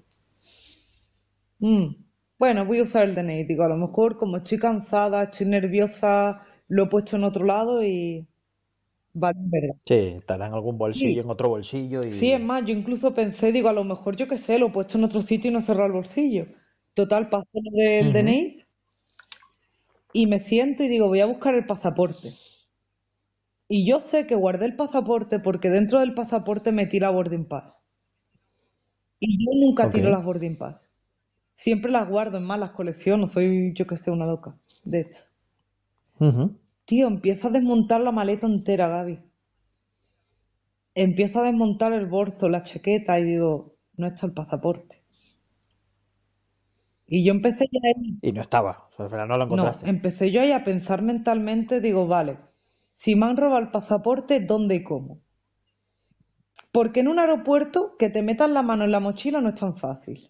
"Mm, bueno, voy a usar el DNI. Digo, a lo mejor como estoy cansada, estoy nerviosa, lo he puesto en otro lado y vale, verdad. Sí, estará en algún bolsillo, Sí, en otro bolsillo sí, es y... más, yo incluso pensé, digo, a lo mejor yo qué sé, lo he puesto en otro sitio y no he cerrado el bolsillo. Total, paso del Ujú. DNI y me siento y digo, voy a buscar el pasaporte. Y yo sé que guardé el pasaporte porque dentro del pasaporte metí la boarding pass. Y yo nunca tiro las boarding pass. Siempre las guardo, en más las colecciono, soy yo que sé, una loca, de hecho. Ujú. Tío, empieza a desmontar la maleta entera, Gaby. Empiezo a desmontar el bolso, la chaqueta y digo, no está el pasaporte. Y yo empecé ya ahí, Y no estaba. O sea, al final no lo no, encontraste. empecé yo ahí a pensar mentalmente, digo, vale, si me han robado el pasaporte, ¿dónde y cómo? Porque en un aeropuerto que te metan la mano en la mochila no es tan fácil.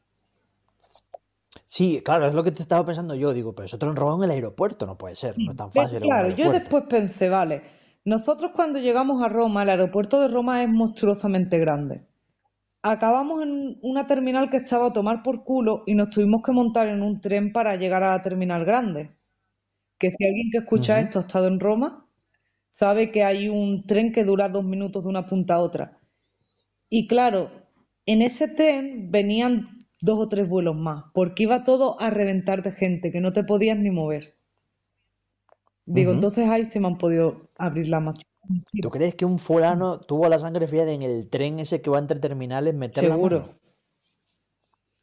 Sí, claro, es lo que te estaba pensando yo. Digo, pero eso te lo han robado en el aeropuerto. No puede ser. No es tan fácil claro, yo después pensé, vale, nosotros cuando llegamos a Roma, el aeropuerto de Roma es monstruosamente grande. Acabamos en una terminal que estaba a tomar por culo y nos tuvimos que montar en un tren para llegar a la terminal grande. Que si alguien que escucha esto ha estado en Roma, sabe que hay un tren que dura dos minutos de una punta a otra. Y claro, en ese tren venían dos o tres vuelos más, porque iba todo a reventar de gente, que no te podías ni mover. Digo, entonces ahí se me han podido abrir las mochilas. ¿Tú crees que un fulano tuvo la sangre fría de en el tren ese que va entre terminales meter la Seguro. mano?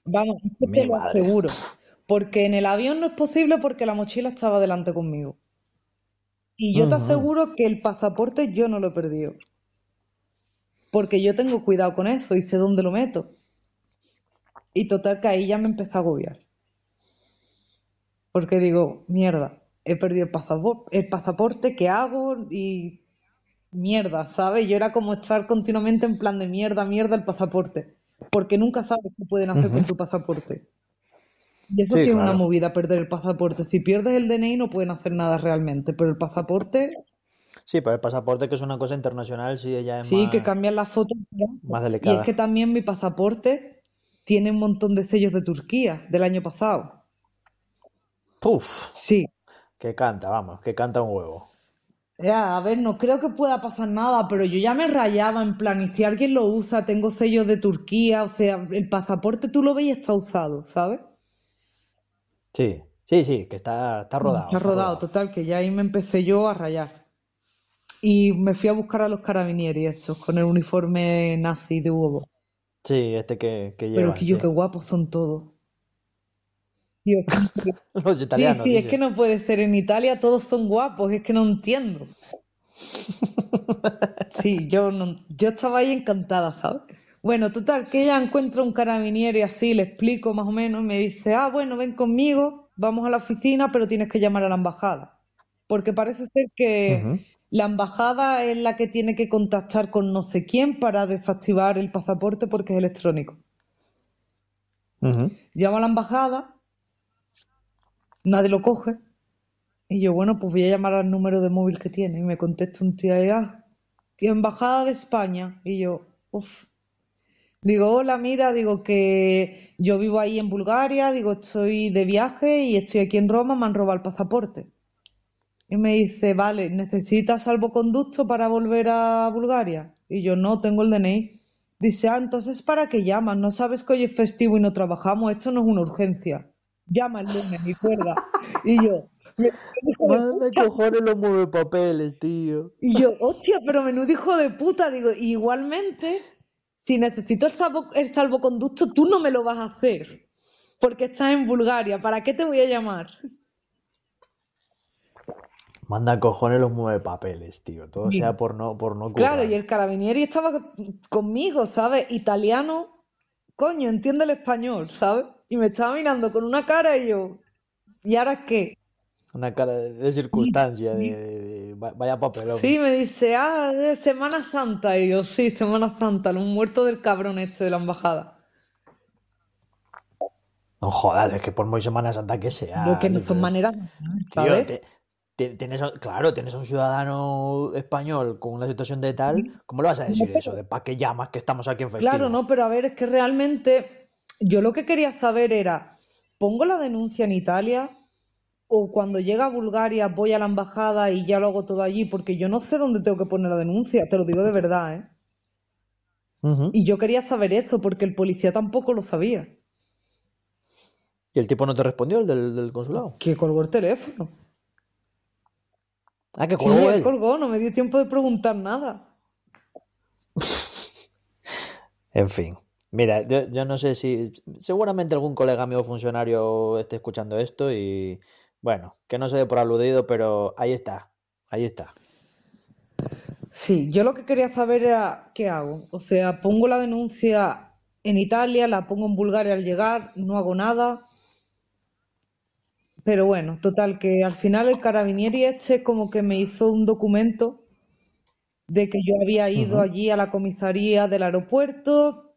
Vamos, te lo aseguro. Porque en el avión no es posible porque la mochila estaba delante conmigo. Y yo te aseguro que el pasaporte yo no lo he perdido. Porque yo tengo cuidado con eso y sé dónde lo meto. Y total que ahí ya me empecé a agobiar. Porque digo, mierda, he perdido el pasaporte, el pasaporte, ¿qué hago? Y mierda, ¿sabes? Yo era como estar continuamente en plan de mierda, mierda el pasaporte. Porque nunca sabes qué pueden hacer con tu pasaporte. Y eso Sí, sí es una movida, perder el pasaporte. Si pierdes el DNI no pueden hacer nada realmente, pero el pasaporte Sí, pero el pasaporte, que es una cosa internacional, sí, ella es sí que cambian las fotos. más Y es que delicada. también mi pasaporte tiene un montón de sellos de Turquía del año pasado. Puf, Sí. que canta, vamos, que canta un huevo. Ya, a ver, no creo que pueda pasar nada, pero yo ya me rayaba en plan, y si alguien lo usa, tengo sellos de Turquía, o sea, el pasaporte tú lo ves y está usado, ¿sabes? Sí, sí, sí, que está, está rodado, Está está rodado, rodado. total, que ya ahí me empecé yo a rayar. Y me fui a buscar a los carabinieri estos, con el uniforme nazi de huevo. Sí, este que, que Pero que yo, sí. qué guapos son todos. Tío, [laughs] Los Sí, italianos, sí, es que no puede ser. En Italia todos son guapos, es que no entiendo. Sí, yo no, yo estaba ahí encantada, ¿sabes? Bueno, total, que ella encuentra un carabinieri y así, le explico más o menos, me dice, ah, bueno, ven conmigo, vamos a la oficina, pero tienes que llamar a la embajada. Porque parece ser que la embajada es la que tiene que contactar con no sé quién para desactivar el pasaporte porque es electrónico. Llamo a la embajada, nadie lo coge, y yo, bueno, pues voy a llamar al número de móvil que tiene, y me contesta un tío ah, ¿qué embajada de España? Y yo, uff. Digo, hola, mira, digo que yo vivo ahí en Bulgaria, digo, estoy de viaje y estoy aquí en Roma, me han robado el pasaporte. Y me dice, vale, ¿necesitas salvoconducto para volver a Bulgaria? Y yo, no, tengo el DNI. Dice, ah, entonces ¿para qué llamas? ¿No sabes que hoy es festivo y no trabajamos? Esto no es una urgencia. Llama el lunes y cuelga. Y yo, Manda cojones los mueve papeles, tío. Y yo, hostia, pero menudo hijo de puta. Digo, igualmente, si necesito el, salvo- el salvoconducto, tú no me lo vas a hacer. Porque estás en Bulgaria. ¿Para qué te voy a llamar? Manda cojones los mueve papeles, tío. Todo sea por no, por no Claro, y el carabinieri estaba conmigo, ¿sabes? Italiano, coño, entiende el español, ¿sabes? Y me estaba mirando con una cara y yo, ¿y ahora qué? Una cara de, de circunstancia, de, [laughs] de- de- va- vaya papelón. Sí, me dice, ah, es Semana Santa. Y yo, sí, Semana Santa, los muertos del cabrón este de la embajada. No jodas, es que por muy Semana Santa que Lo sea, que no son maneras, Tío, ¿sabes? te- te- tienes, a- claro, tienes a un ciudadano español con una situación de tal, ¿cómo le vas a decir eso? ¿De para qué llamas que estamos aquí en festivo? Claro, no, pero a ver, es que realmente yo lo que quería saber era, pongo la denuncia en Italia o cuando llega a Bulgaria voy a la embajada y ya lo hago todo allí, porque yo no sé dónde tengo que poner la denuncia, te lo digo de verdad, ¿eh? Y yo quería saber eso porque el policía tampoco lo sabía, ¿Y el tipo no te respondió, el del, del consulado? que colgó el teléfono. Ah, que él. colgó, no me dio tiempo de preguntar nada. [laughs] En fin. Mira, yo, yo no sé si. Seguramente algún colega mío funcionario esté escuchando esto y. Bueno, que no se dé por aludido, pero ahí está. Ahí está. Sí, yo lo que quería saber era qué hago. O sea, pongo la denuncia en Italia, la pongo en Bulgaria al llegar, no hago nada. Pero bueno, total, que al final el carabinieri este como que me hizo un documento de que yo había ido allí a la comisaría del aeropuerto,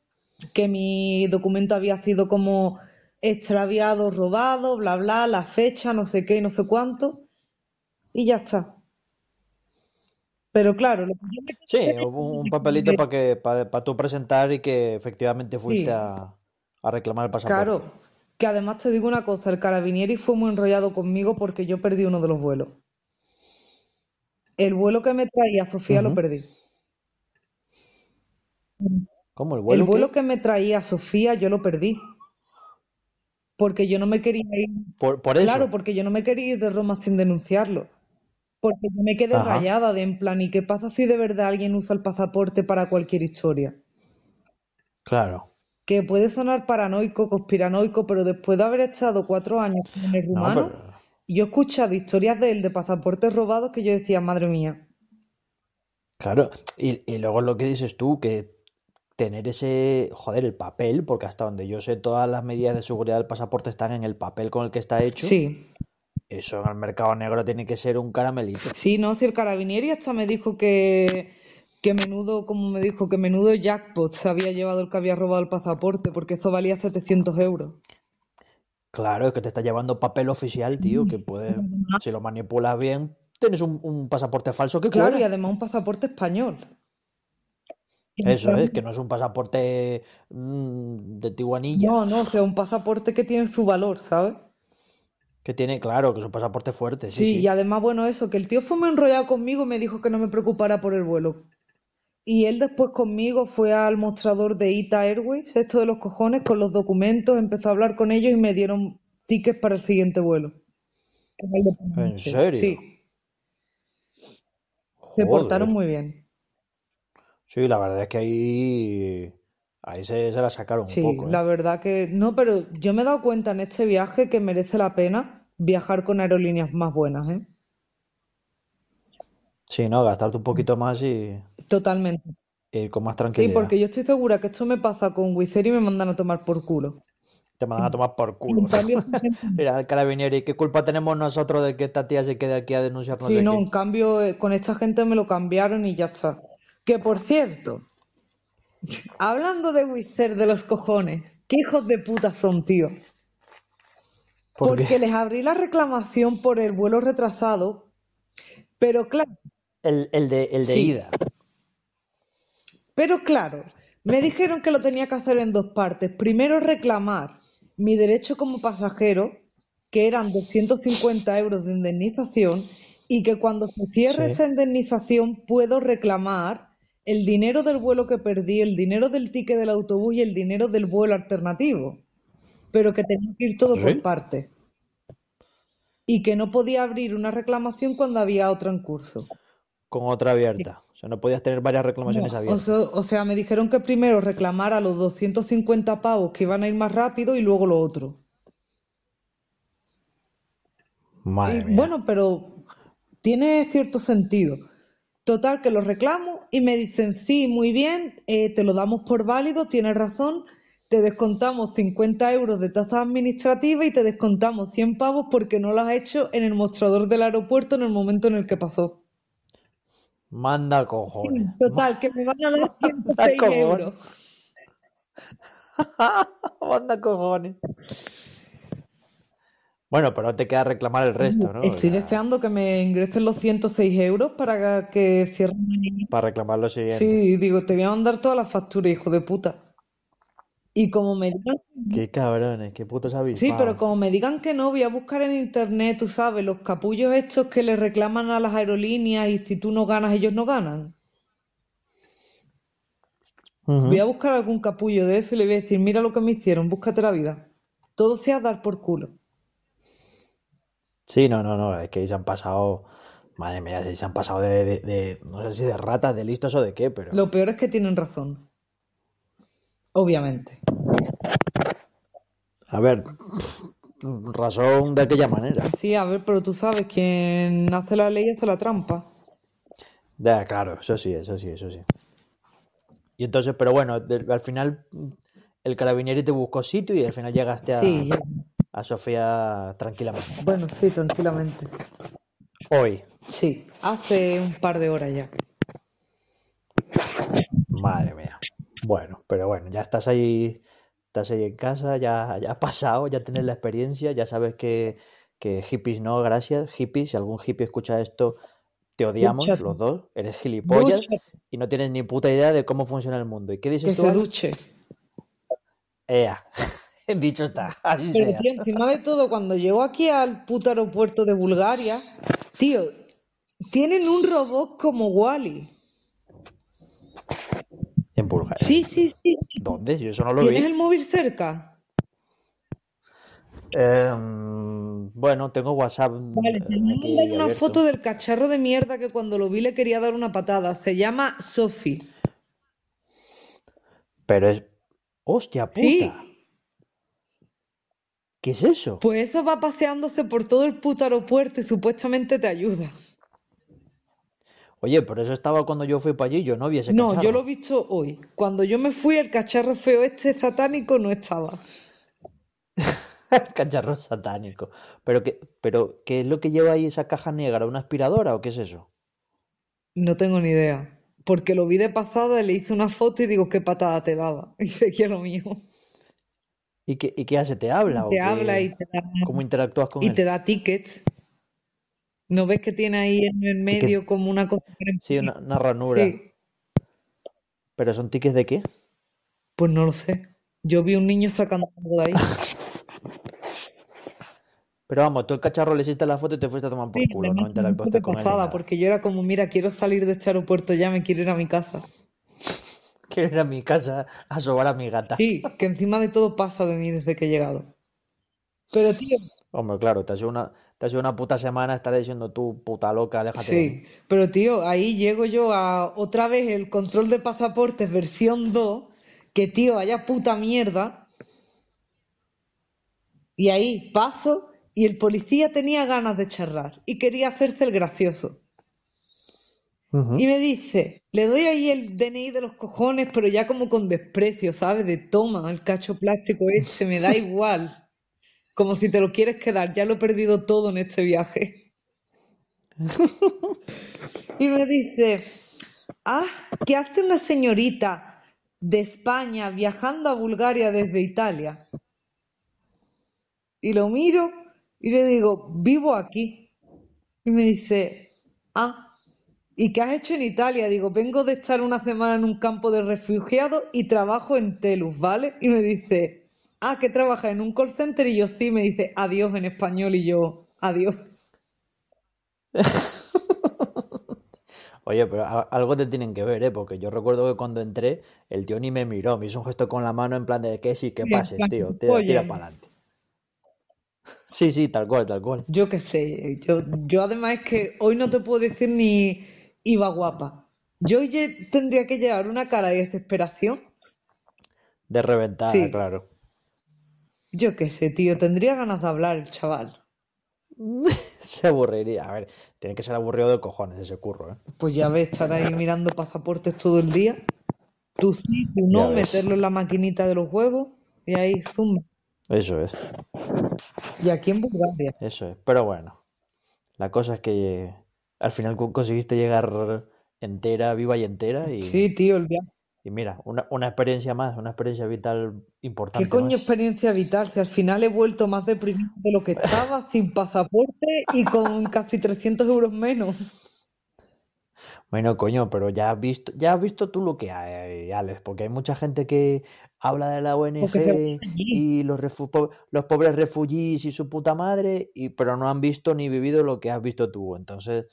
que mi documento había sido como extraviado, robado, bla, bla, la fecha, no sé qué, no sé cuánto, y ya está. Pero claro, lo que yo me Sí, un, un papelito para que para tú presentar y que efectivamente fuiste Sí. a, a reclamar el pasaporte. Claro, que además te digo una cosa, el carabinieri fue muy enrollado conmigo porque yo perdí uno de los vuelos. El vuelo que me traía Sofía lo perdí. ¿Cómo? ¿El El vuelo que me traía a Sofía yo lo perdí. Porque yo no me quería ir. Por, por Claro, porque yo no me quería ir de Roma sin denunciarlo. Porque yo me quedé Ajá. rayada de en plan, ¿y qué pasa si de verdad alguien usa el pasaporte para cualquier historia? Claro. Que puede sonar paranoico, conspiranoico, pero después de haber estado cuatro años en el No, rumano, pero. yo he escuchado historias de él de pasaportes robados que yo decía, madre mía. Claro. Y, y luego lo que dices tú, que tener ese. Joder, el papel, porque hasta donde yo sé, todas las medidas de seguridad del pasaporte están en el papel con el que está hecho. Sí, Eso en el mercado negro tiene que ser un caramelito. sí, no, si el carabinieri hasta me dijo que, que menudo, como me dijo, que menudo jackpot se había llevado el que había robado el pasaporte, porque eso valía 700 euros. Claro, es que te está llevando papel oficial, tío, que puedes, si lo manipulas bien, tienes un, un pasaporte falso que Claro, y además un pasaporte español. Eso es, que no es un pasaporte mm, de tiguanilla, No, no, o sea, un pasaporte que tiene su valor, ¿sabes? que tiene, claro, que es un pasaporte fuerte, sí, Sí, y además, bueno, eso, que el tío fue muy enrollado conmigo y me dijo que no me preocupara por el vuelo. Y él después conmigo fue al mostrador de Ita Airways, esto de los cojones, con los documentos, empezó a hablar con ellos y me dieron tickets para el siguiente vuelo. Que ¿En serio? Sí, se portaron muy bien. Sí, la verdad es que ahí, ahí se, se la sacaron un Sí, poco, la ¿eh? verdad que no, pero yo me he dado cuenta en este viaje que merece la pena viajar con aerolíneas más buenas, ¿eh? Sí, ¿no? Gastarte un poquito más y, Totalmente. y ir con más Sí, tranquilidad. porque yo estoy segura que esto me pasa con Wizz y me mandan a tomar por culo. Te mandan a tomar por culo. cambio, [laughs] Mira, el carabinieri, ¿qué culpa tenemos nosotros de que esta tía se quede aquí a denunciar no sí, no, en cambio, eh, con esta gente me lo cambiaron y ya está. Que por cierto, hablando de Wizz Air de los cojones, qué hijos de puta son, tío. ¿Por Porque qué? les abrí la reclamación por el vuelo retrasado, pero claro, El, el de, el de sí, ida. pero claro, me dijeron que lo tenía que hacer en dos partes. Primero reclamar mi derecho como pasajero, que eran 250 euros de indemnización, y que cuando se cierre Sí. esa indemnización puedo reclamar el dinero del vuelo que perdí, el dinero del ticket del autobús y el dinero del vuelo alternativo, pero que tenía que ir todo por partes. Y que no podía abrir una reclamación cuando había otra en curso. Con otra abierta. O sea, no podías tener varias reclamaciones No, o abiertas. sea, o sea, me dijeron que primero reclamara los 250 pavos que iban a ir más rápido y luego lo otro. Y Madre mía. bueno, pero tiene cierto sentido. Total, que lo reclamo y me dicen, sí, muy bien, eh, te lo damos por válido, tienes razón, te descontamos 50 euros de tasa administrativa y te descontamos 100 pavos porque no lo has hecho en el mostrador del aeropuerto en el momento en el que pasó. Manda Sí, cojones. total, que me van a dar [laughs] Manda 106 cojones. euros. [laughs] Manda cojones. Bueno, pero te queda reclamar el resto, ¿no? Estoy sea, deseando que me ingresen los 106 euros para que cierren para reclamar lo siguiente. Sí, digo, te voy a mandar toda la factura, hijo de puta. Y como me digan... Qué cabrones, qué putos Sí, pero como me digan que no, voy a buscar en internet, tú sabes, los capullos estos que le reclaman a las aerolíneas y si tú no ganas, ellos no ganan. Voy a buscar algún capullo de eso y le voy a decir, mira lo que me hicieron, búscate la vida. Todo sea dar por culo. Sí, no, no, no, es que ahí se han pasado, madre mía, se han pasado de, de- de- no sé si de ratas, de listos o de qué, pero Lo peor es que tienen razón. Obviamente. a ver, razón de aquella manera. Sí, a ver, pero tú sabes, quien hace la ley hace la trampa. Ya, claro, eso sí, eso sí, eso sí. Y entonces, pero bueno, al final el carabinieri te buscó sitio y al final llegaste a, Sí. A Sofía tranquilamente. Bueno, sí, tranquilamente. Hoy, Sí, hace un par de horas ya. madre mía. Bueno, pero bueno, ya estás ahí, estás ahí en casa, ya, ya ha pasado, ya tienes la experiencia, ya sabes que, que hippies no, gracias, hippies, si algún hippie escucha esto, te odiamos los dos, eres gilipollas y no tienes ni puta idea de cómo funciona el mundo. ¿Y qué que dices tú se ahí? duche. Ea, [laughs] dicho está, así Pero sea. tío, encima de todo, cuando llego aquí al puto aeropuerto de Bulgaria, tío, tienen un robot como Wally. En Bulgaria. Sí, sí, sí. sí. ¿Dónde? Yo eso no lo ¿Tienes vi. el móvil cerca? Em, bueno, tengo WhatsApp Vale, te voy una foto del cacharro de mierda que cuando lo vi le quería dar una patada. Se llama Sophie. Pero es... ¡Hostia Sí, puta! ¿Qué es eso? pues eso va paseándose por todo el puto aeropuerto y supuestamente te ayuda. Oye, pero eso estaba cuando yo fui para allí, yo no vi ese No, yo lo he cacharro. visto hoy. Cuando yo me fui, el cacharro feo este satánico no estaba. [laughs] Cacharro satánico. Pero qué, pero ¿qué es lo que lleva ahí esa caja negra? ¿Una aspiradora o qué es eso? No tengo ni idea. Porque lo vi de pasada, le hice una foto y digo, qué patada te daba. [laughs] Y seguía lo mismo. ¿Y qué, y qué hace? ¿Te habla o Te habla y te da, ¿Cómo interactúas con y te él? da tickets. ¿No ves que tiene ahí en el medio como una cosa Sí, una, ranura. Sí, ¿Pero son tickets de qué? pues no lo sé. Yo vi un niño sacando algo de ahí. [laughs] Pero vamos, tú el cacharro le hiciste la foto y te fuiste a tomar por Sí, culo, no interactuaste con él porque yo era como, mira, quiero salir de este aeropuerto ya, me quiero ir a mi casa. Quiero ir a mi casa a sobar a mi gata. Sí, que encima de todo pasa de mí desde que he llegado. Pero tío, Hombre, claro, te ha sido una, te ha sido una puta semana estar diciendo tú, puta loca, aléjate sí, pero tío, ahí llego yo a otra vez el control de pasaportes versión 2, que tío, vaya puta mierda, y ahí paso y el policía tenía ganas de charlar y quería hacerse el gracioso. Y me dice, le doy ahí el DNI de los cojones, pero ya como con desprecio, ¿sabes? De toma, el cacho plástico ese, me da igual. [laughs] Como si te lo quieres quedar, ya lo he perdido todo en este viaje. [laughs] Y me dice, ah, ¿qué hace una señorita de España viajando a Bulgaria desde Italia? Y lo miro y le digo, vivo aquí. Y me dice, ah, ¿y qué has hecho en Italia? Digo, vengo de estar una semana en un campo de refugiados y trabajo en Telus, ¿vale? Y me dice, ah, que trabajas en un call center y yo sí, me dice, adiós en español y yo, adiós. [laughs] Oye, pero algo te tienen que ver, ¿eh? Porque yo recuerdo que cuando entré, el tío ni me miró, me hizo un gesto con la mano en plan de que sí, que pases, tío, tira, tira para adelante. [laughs] Sí, sí, tal cual, tal cual. yo qué sé, yo, yo además es que hoy no te puedo decir ni iba guapa. Yo tendría que llevar una cara de desesperación. De reventada, Sí, claro. yo qué sé, tío, tendría ganas de hablar el chaval. [laughs] Se aburriría. A ver, tiene que ser aburrido de cojones ese curro, ¿eh? Pues ya ves, estar ahí mirando pasaportes todo el día. Tú sí, tú no, meterlo en la maquinita de los huevos y ahí zumba. Eso es, Y aquí en Bulgaria. eso es. Pero bueno, la cosa es que al final co- conseguiste llegar entera, viva y entera y, Sí, tío, el viaje. y mira, una, una experiencia más, una experiencia vital ¿Qué importante coño más. experiencia vital? Si al final he vuelto más deprimido de lo que estaba, [laughs] sin pasaporte y con casi 300 euros menos. Bueno, coño, pero ya has visto, ya has visto tú lo que hay, Alex, porque hay mucha gente que habla de la ONG y los, los pobres refugiés y su puta madre, y, pero no han visto ni vivido lo que has visto tú. Entonces,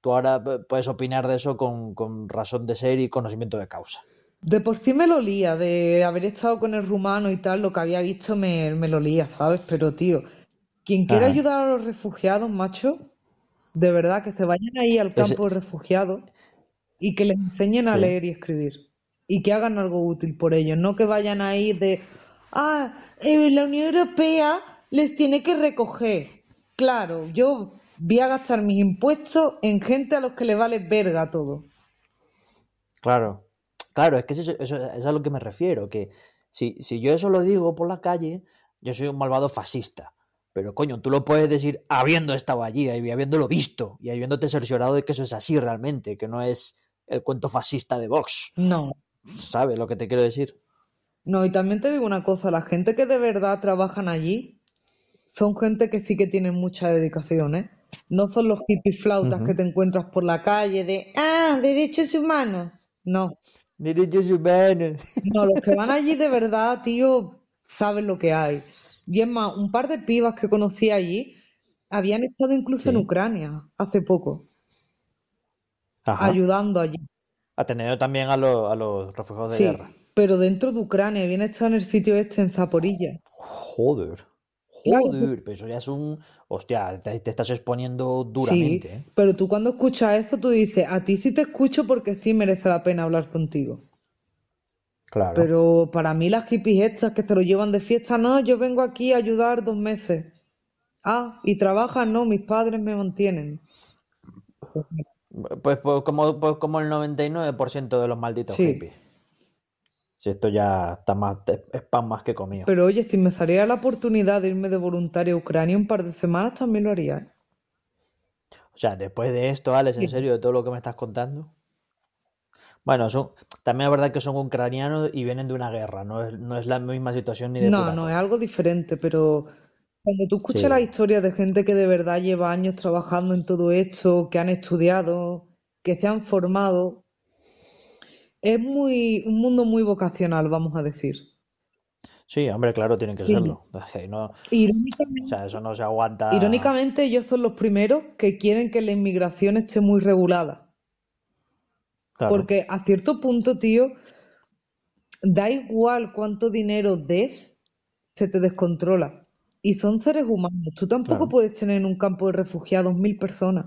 tú ahora puedes opinar de eso con, con razón de ser y conocimiento de causa. De por sí me lo lía, de haber estado con el rumano y tal, lo que había visto me, me lo lía, ¿sabes? Pero, tío, quien quiera ayudar a los refugiados, macho, de verdad, que se vayan ahí al campo de refugiados y que les enseñen a leer y escribir. Y que hagan algo útil por ellos, no que vayan ahí de, ah, eh, la Unión Europea les tiene que recoger. Claro, yo voy a gastar mis impuestos en gente a los que le vale verga todo. Claro, claro, es que eso, es a lo que me refiero, que si, si yo eso lo digo por la calle, yo soy un malvado fascista. Pero coño, tú lo puedes decir habiendo estado allí y habiéndolo visto y habiéndote cerciorado de que eso es así realmente, que no es el cuento fascista de Vox. No. ¿Sabes lo que te quiero decir? No, y también te digo una cosa, la gente que de verdad trabajan allí son gente que sí que tienen mucha dedicación, ¿eh? No son los hippies flautas que te encuentras por la calle de, ah, derechos humanos. No. Derechos humanos. No, los que van allí de [laughs] verdad, tío, saben lo que hay. Y es más, un par de pibas que conocí allí habían estado incluso en Ucrania hace poco. Ayudando allí. Atendiendo también a, los, a los refugiados de sí, guerra. Pero dentro de Ucrania, habían estado en el sitio este en Zaporilla. Joder. Joder, pero eso ya es un. Hostia, te, estás exponiendo duramente. Sí, ¿eh? pero tú cuando escuchas eso, tú dices, a ti sí te escucho porque sí merece la pena hablar contigo. Pero para mí las hippies estas que se lo llevan de fiesta, no, yo vengo aquí a ayudar dos meses. Ah, y trabajan, no, mis padres me mantienen. Pues, pues como, pues como el 99% de los malditos hippies. Si esto ya está más, es pan más que comido. Pero oye, si me saliera la oportunidad de irme de voluntario a Ucrania un par de semanas, también lo haría. ¿eh? O sea, después de esto, Alex, en serio, de todo lo que me estás contando. Bueno, son, también es verdad que son ucranianos y vienen de una guerra, no es, no es la misma situación ni de No, no, es algo diferente, pero cuando tú escuchas la historia de gente que de verdad lleva años trabajando en todo esto, que han estudiado, que se han formado, es muy un mundo muy vocacional, vamos a decir. Sí, hombre, claro, tienen que serlo. [laughs] irónicamente, o sea, eso no se aguanta. Irónicamente, ellos son los primeros que quieren que la inmigración esté muy regulada. Porque a cierto punto, tío, da igual cuánto dinero des, se te descontrola. Y son seres humanos. Tú tampoco puedes tener en un campo de refugiados mil personas.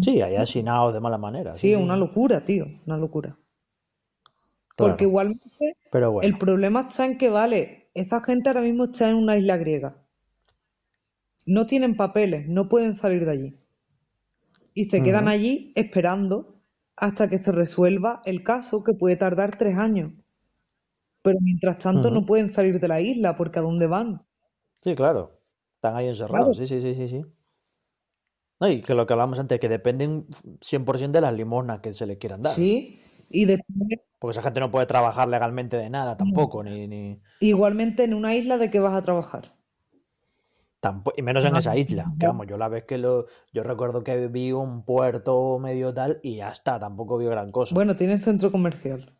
Sí, hay asesinados de mala manera. Sí, es una locura, tío, una locura. Porque igualmente el problema está en que, vale, esa gente ahora mismo está en una isla griega. No tienen papeles, no pueden salir de allí y se quedan allí esperando hasta que se resuelva el caso que puede tardar tres años. Pero mientras tanto no pueden salir de la isla porque ¿a dónde van? Sí, claro. Están ahí encerrados. Sí, sí, sí, sí, sí. No, y que lo que hablamos antes, que dependen 100% de las limosnas que se les quieran dar. Sí, y Porque esa gente no puede trabajar legalmente de nada tampoco, ni, ni... Igualmente en una isla de qué vas a trabajar y menos en esa isla. Que vamos, yo la vez que lo. Yo recuerdo que vi un puerto medio tal y ya está, tampoco vi gran cosa. Bueno, tienen centro comercial.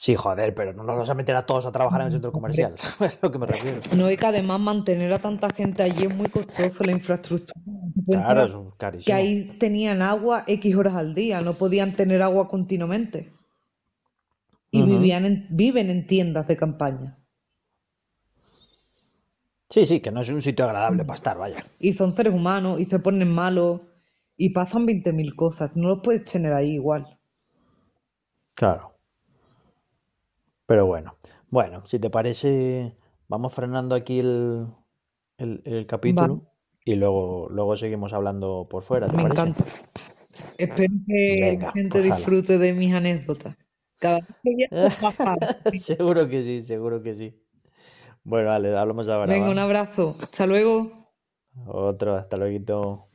Sí, joder, pero no nos vamos a meter a todos a trabajar en el centro comercial. [laughs] [laughs] es lo que me refiero. No, y que además mantener a tanta gente allí es muy costoso la infraestructura. Claro, es carísimo. Que ahí tenían agua X horas al día, no podían tener agua continuamente. Y vivían viven en tiendas de campaña. Sí, sí, que no es un sitio agradable para estar, vaya. Y son seres humanos y se ponen malos y pasan 20.000 cosas. No los puedes tener ahí igual. Claro. Pero bueno. Bueno, si te parece, vamos frenando aquí el, el, capítulo y luego, luego seguimos hablando por fuera. Me encanta. Espero que la gente pues disfrute de mis anécdotas. Cada vez que [laughs] seguro que sí, seguro que sí. Bueno, vale, hablamos ahora. Venga, un abrazo. Hasta luego. Otro, hasta luego.